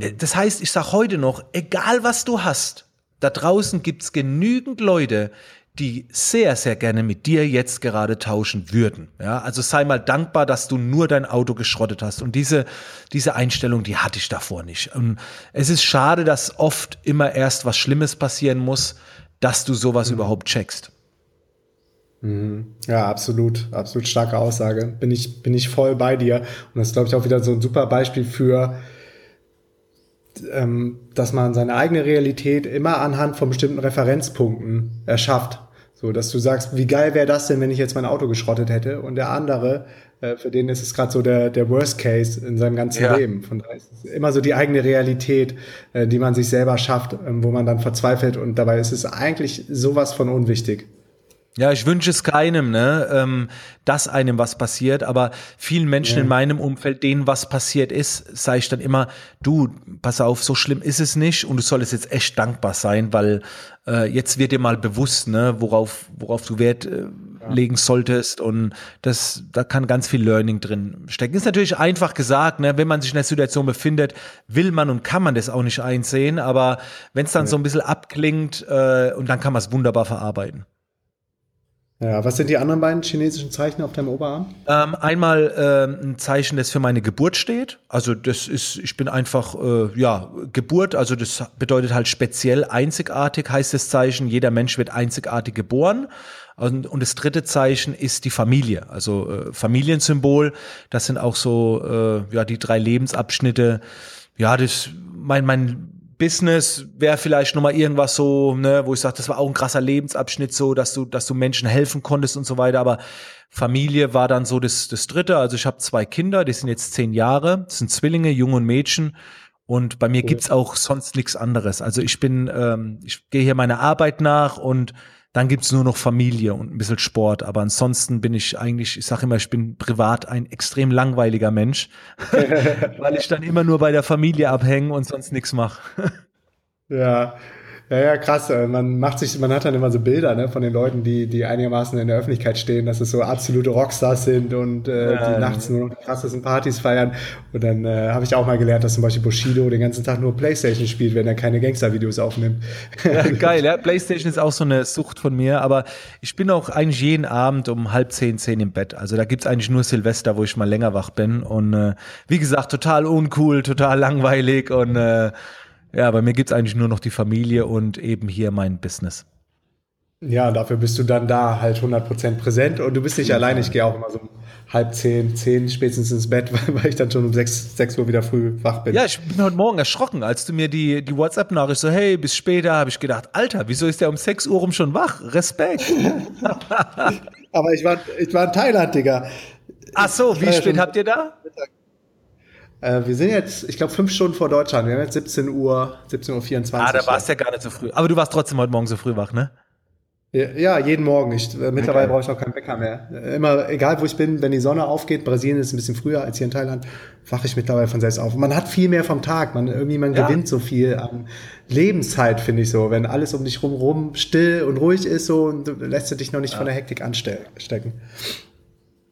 äh, das heißt, ich sag heute noch, egal was du hast, da draußen gibt's genügend Leute, die sehr, sehr gerne mit dir jetzt gerade tauschen würden. Ja, also sei mal dankbar, dass du nur dein Auto geschrottet hast. Und diese, diese Einstellung, die hatte ich davor nicht. Und es ist schade, dass oft immer erst was Schlimmes passieren muss, dass du sowas überhaupt checkst. Mhm. Ja, absolut, absolut starke Aussage. Bin ich, bin ich voll bei dir. Und das ist, glaube ich, auch wieder so ein super Beispiel für, ähm, dass man seine eigene Realität immer anhand von bestimmten Referenzpunkten erschafft. So, dass du sagst, wie geil wäre das denn, wenn ich jetzt mein Auto geschrottet hätte? Und der andere, äh, für den ist es gerade so der, der Worst Case in seinem ganzen ja. Leben. Von daher ist es immer so die eigene Realität, äh, die man sich selber schafft, äh, wo man dann verzweifelt und dabei ist es eigentlich sowas von unwichtig. Ja, ich wünsche es keinem, ne, ähm, dass einem was passiert, aber vielen Menschen ja. in meinem Umfeld, denen was passiert ist, sage ich dann immer, du, pass auf, so schlimm ist es nicht und du solltest jetzt echt dankbar sein, weil äh, jetzt wird dir mal bewusst, ne, worauf, worauf du Wert äh, ja. legen solltest und das, da kann ganz viel Learning drin stecken. Ist natürlich einfach gesagt, ne, wenn man sich in der Situation befindet, will man und kann man das auch nicht einsehen, aber wenn es dann ja. so ein bisschen abklingt äh, und dann kann man es wunderbar verarbeiten. Ja, was sind die anderen beiden chinesischen Zeichen auf deinem Oberarm? Ähm, einmal äh, ein Zeichen, das für meine Geburt steht. Also das ist, ich bin einfach, äh, ja, Geburt, also das bedeutet halt speziell einzigartig, heißt das Zeichen, jeder Mensch wird einzigartig geboren. Und, und das dritte Zeichen ist die Familie, also äh, Familiensymbol. Das sind auch so, äh, ja, die drei Lebensabschnitte. Ja, das, mein, mein Business wäre vielleicht nochmal irgendwas so, ne, wo ich sage, das war auch ein krasser Lebensabschnitt so, dass du, dass du Menschen helfen konntest und so weiter. Aber Familie war dann so das, das Dritte. Also ich habe zwei Kinder, die sind jetzt zehn Jahre, das sind Zwillinge, Junge und Mädchen. Und bei mir gibt's auch sonst nichts anderes. Also ich bin, ähm, ich gehe hier meiner Arbeit nach und dann gibt's nur noch Familie und ein bisschen Sport. Aber ansonsten bin ich eigentlich, ich sage immer, ich bin privat ein extrem langweiliger Mensch, (laughs) weil ich dann immer nur bei der Familie abhänge und sonst nichts mache. (laughs) ja, ja, ja, krass. Äh, man macht sich, man hat dann immer so Bilder ne, von den Leuten, die, die einigermaßen in der Öffentlichkeit stehen, dass es so absolute Rockstars sind und äh, ja, die nachts nur noch die krassesten Partys feiern. Und dann äh, habe ich auch mal gelernt, dass zum Beispiel Bushido den ganzen Tag nur Playstation spielt, wenn er keine Gangster-Videos aufnimmt. Ja, (laughs) geil, ja. Playstation ist auch so eine Sucht von mir, aber ich bin auch eigentlich jeden Abend um halb zehn, zehn im Bett. Also da gibt's eigentlich nur Silvester, wo ich mal länger wach bin. Und äh, wie gesagt, total uncool, total langweilig und äh, ja, bei mir gibt es eigentlich nur noch die Familie und eben hier mein Business. Ja, dafür bist du dann da halt 100% präsent und du bist nicht ja. allein. Ich gehe auch immer so um halb zehn, zehn spätestens ins Bett, (laughs) weil ich dann schon um sechs, sechs Uhr wieder früh wach bin. Ja, ich bin heute Morgen erschrocken, als du mir die, die WhatsApp-Nachricht so, hey, bis später, habe ich gedacht, Alter, wieso ist der um sechs Uhr rum schon wach? Respekt. (laughs) Aber ich war, ich war in Thailand, Digga. Ach so, wie spät habt ihr da? Mittag. Äh, wir sind jetzt, ich glaube, fünf Stunden vor Deutschland. Wir haben jetzt 17 Uhr, 17 Uhr 24. Ah, da warst du ja gar nicht so früh. Aber du warst trotzdem heute Morgen so früh wach, ne? Ja, jeden Morgen. Ich, äh, mittlerweile okay. brauche ich auch keinen Wecker mehr. Immer, egal wo ich bin, wenn die Sonne aufgeht, Brasilien ist ein bisschen früher als hier in Thailand, wache ich mittlerweile von selbst auf. Man hat viel mehr vom Tag. Man irgendwie, man ja. gewinnt so viel an Lebenszeit, finde ich so. Wenn alles um dich rum, rum still und ruhig ist, so, und du lässt du dich noch nicht ja. von der Hektik anstecken.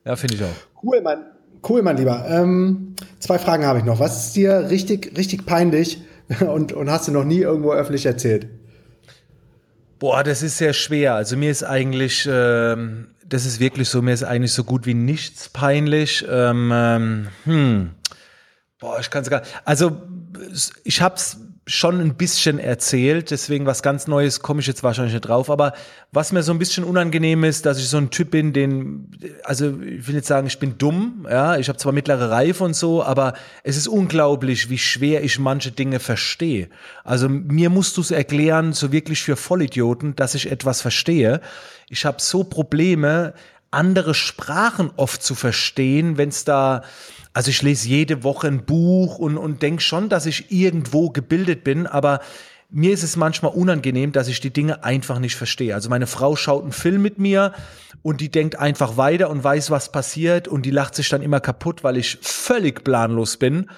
Ja, finde ich auch. Cool, Mann. Cool, mein Lieber. Ähm, zwei Fragen habe ich noch. Was ist dir richtig, richtig peinlich (laughs) und, und hast du noch nie irgendwo öffentlich erzählt? Boah, das ist sehr schwer. Also mir ist eigentlich, ähm, das ist wirklich so, mir ist eigentlich so gut wie nichts peinlich. Ähm, ähm, hm. Boah, ich kann es gar Also ich habe es schon ein bisschen erzählt, deswegen was ganz Neues komme ich jetzt wahrscheinlich nicht drauf. Aber was mir so ein bisschen unangenehm ist, dass ich so ein Typ bin, den, also ich will jetzt sagen, ich bin dumm, ja, ich habe zwar mittlere Reife und so, aber es ist unglaublich, wie schwer ich manche Dinge verstehe. Also mir musst du es erklären, so wirklich für Vollidioten, dass ich etwas verstehe. Ich habe so Probleme, andere Sprachen oft zu verstehen, wenn es da also ich lese jede Woche ein Buch und, und denke schon, dass ich irgendwo gebildet bin, aber mir ist es manchmal unangenehm, dass ich die Dinge einfach nicht verstehe. Also meine Frau schaut einen Film mit mir und die denkt einfach weiter und weiß, was passiert und die lacht sich dann immer kaputt, weil ich völlig planlos bin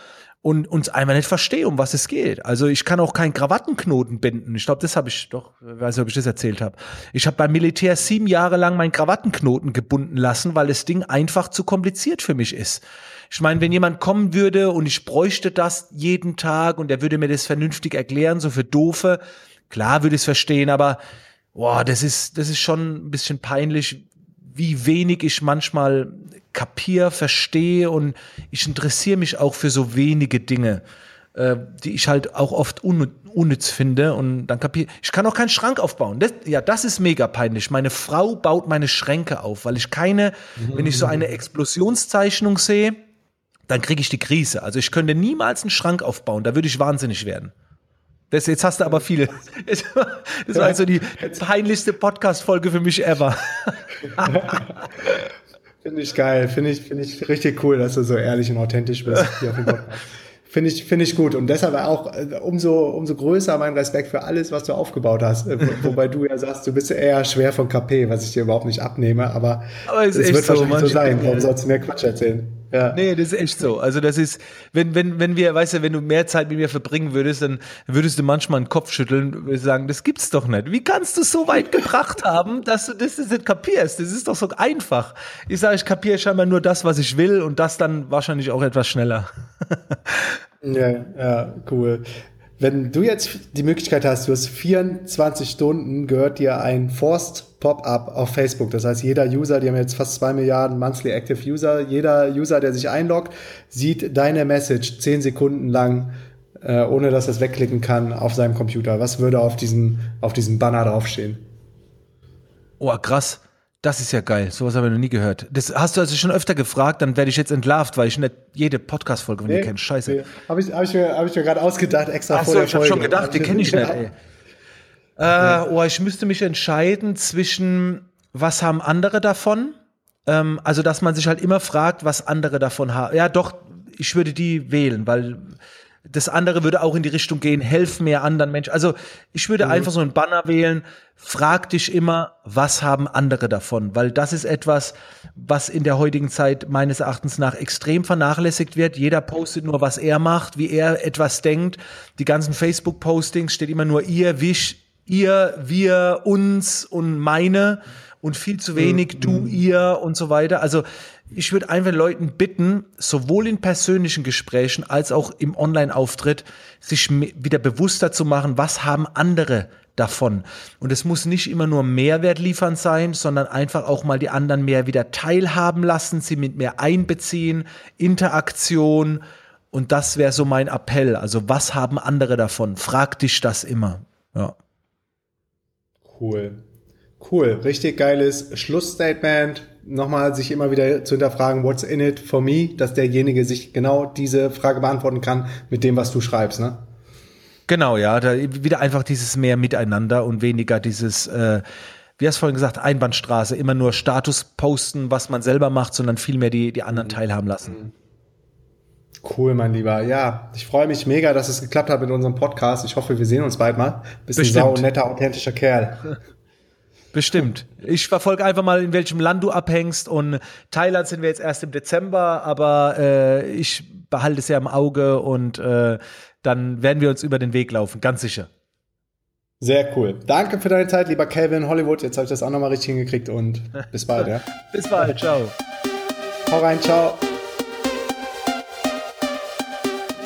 und uns einfach nicht verstehe, um was es geht. Also ich kann auch keinen Krawattenknoten binden. Ich glaube, das habe ich doch, weiß nicht, ob ich das erzählt habe. Ich habe beim Militär sieben Jahre lang meinen Krawattenknoten gebunden lassen, weil das Ding einfach zu kompliziert für mich ist. Ich meine, wenn jemand kommen würde und ich bräuchte das jeden Tag und er würde mir das vernünftig erklären, so für Doofe, klar würde ich es verstehen, aber boah, das ist, das ist schon ein bisschen peinlich, wie wenig ich manchmal kapier, verstehe und ich interessiere mich auch für so wenige Dinge. äh, die ich halt auch oft un unnütz finde und dann kapiere ich kann auch keinen Schrank aufbauen. Das, ja, das ist mega peinlich. Meine Frau baut meine Schränke auf, weil ich keine, mhm. wenn ich so eine Explosionszeichnung sehe, dann kriege ich die Krise. Also ich könnte niemals einen Schrank aufbauen, da würde ich wahnsinnig werden. Das, jetzt hast du aber viele. Das war also die peinlichste Podcast-Folge für mich ever. (laughs) Finde ich geil. Finde ich, finde ich richtig cool, dass du so ehrlich und authentisch bist hier auf dem Podcast. Finde ich, finde ich gut. Und deshalb auch äh, umso, umso größer mein Respekt für alles, was du aufgebaut hast. Äh, wobei du ja sagst, du bist eher schwer von KP, was ich dir überhaupt nicht abnehme. Aber, es wird so, wahrscheinlich so sein. Warum sollst du mir Quatsch erzählen? Ja. Nee, das ist echt so. Also das ist, wenn, wenn, wenn wir, weißt du, wenn du mehr Zeit mit mir verbringen würdest, dann würdest du manchmal den Kopf schütteln und sagen, das gibt's doch nicht. Wie kannst du es so weit gebracht haben, dass du das nicht kapierst? Das ist doch so einfach. Ich sage, ich kapiere scheinbar nur das, was ich will und das dann wahrscheinlich auch etwas schneller. (laughs) ja, ja, cool. Wenn du jetzt die Möglichkeit hast, du hast 24 Stunden, gehört dir ein Forst Pop-up auf Facebook. Das heißt, jeder User, die haben jetzt fast zwei Milliarden Monthly Active User, jeder User, der sich einloggt, sieht deine Message zehn Sekunden lang, äh, ohne dass er es wegklicken kann, auf seinem Computer. Was würde auf diesem, auf diesem Banner draufstehen? Oh, krass. Das ist ja geil. Sowas habe ich noch nie gehört. Das hast du also schon öfter gefragt, dann werde ich jetzt entlarvt, weil ich nicht jede Podcast-Folge von nee, dir kenne. Scheiße. Nee. Habe ich, hab ich mir, hab ich mir gerade ausgedacht, extra Ach vor so, der ich habe schon gedacht, die kenne ich nicht, ey. Äh, oh, ich müsste mich entscheiden zwischen, was haben andere davon? Ähm, also, dass man sich halt immer fragt, was andere davon haben. Ja, doch, ich würde die wählen, weil das andere würde auch in die Richtung gehen, helf mehr anderen Menschen. Also ich würde mhm. einfach so einen Banner wählen, frag dich immer, was haben andere davon? Weil das ist etwas, was in der heutigen Zeit meines Erachtens nach extrem vernachlässigt wird. Jeder postet nur, was er macht, wie er etwas denkt. Die ganzen Facebook-Postings steht immer nur ihr, wisch, ihr, wir, uns und meine und viel zu wenig mhm. du, ihr und so weiter. Also ich würde einfach Leuten bitten, sowohl in persönlichen Gesprächen als auch im Online-Auftritt, sich wieder bewusster zu machen, was haben andere davon. Und es muss nicht immer nur Mehrwert liefern sein, sondern einfach auch mal die anderen mehr wieder teilhaben lassen, sie mit mehr einbeziehen, Interaktion. Und das wäre so mein Appell. Also was haben andere davon? Frag dich das immer. Ja. Cool. Cool. Richtig geiles Schlussstatement nochmal sich immer wieder zu hinterfragen, what's in it for me, dass derjenige sich genau diese Frage beantworten kann mit dem, was du schreibst, ne? Genau, ja, da wieder einfach dieses mehr Miteinander und weniger dieses, äh, wie hast du vorhin gesagt, Einbahnstraße, immer nur Status posten, was man selber macht, sondern vielmehr die, die anderen teilhaben lassen. Cool, mein Lieber. Ja, ich freue mich mega, dass es geklappt hat mit unserem Podcast. Ich hoffe, wir sehen uns bald mal. Bist Bestimmt. ein sau netter, authentischer Kerl. (laughs) Bestimmt. Ich verfolge einfach mal, in welchem Land du abhängst. Und Thailand sind wir jetzt erst im Dezember, aber äh, ich behalte es ja im Auge und äh, dann werden wir uns über den Weg laufen, ganz sicher. Sehr cool. Danke für deine Zeit, lieber Calvin Hollywood. Jetzt habe ich das auch nochmal richtig hingekriegt und (laughs) bis bald, ja. bis bald, ciao. Hau rein, ciao.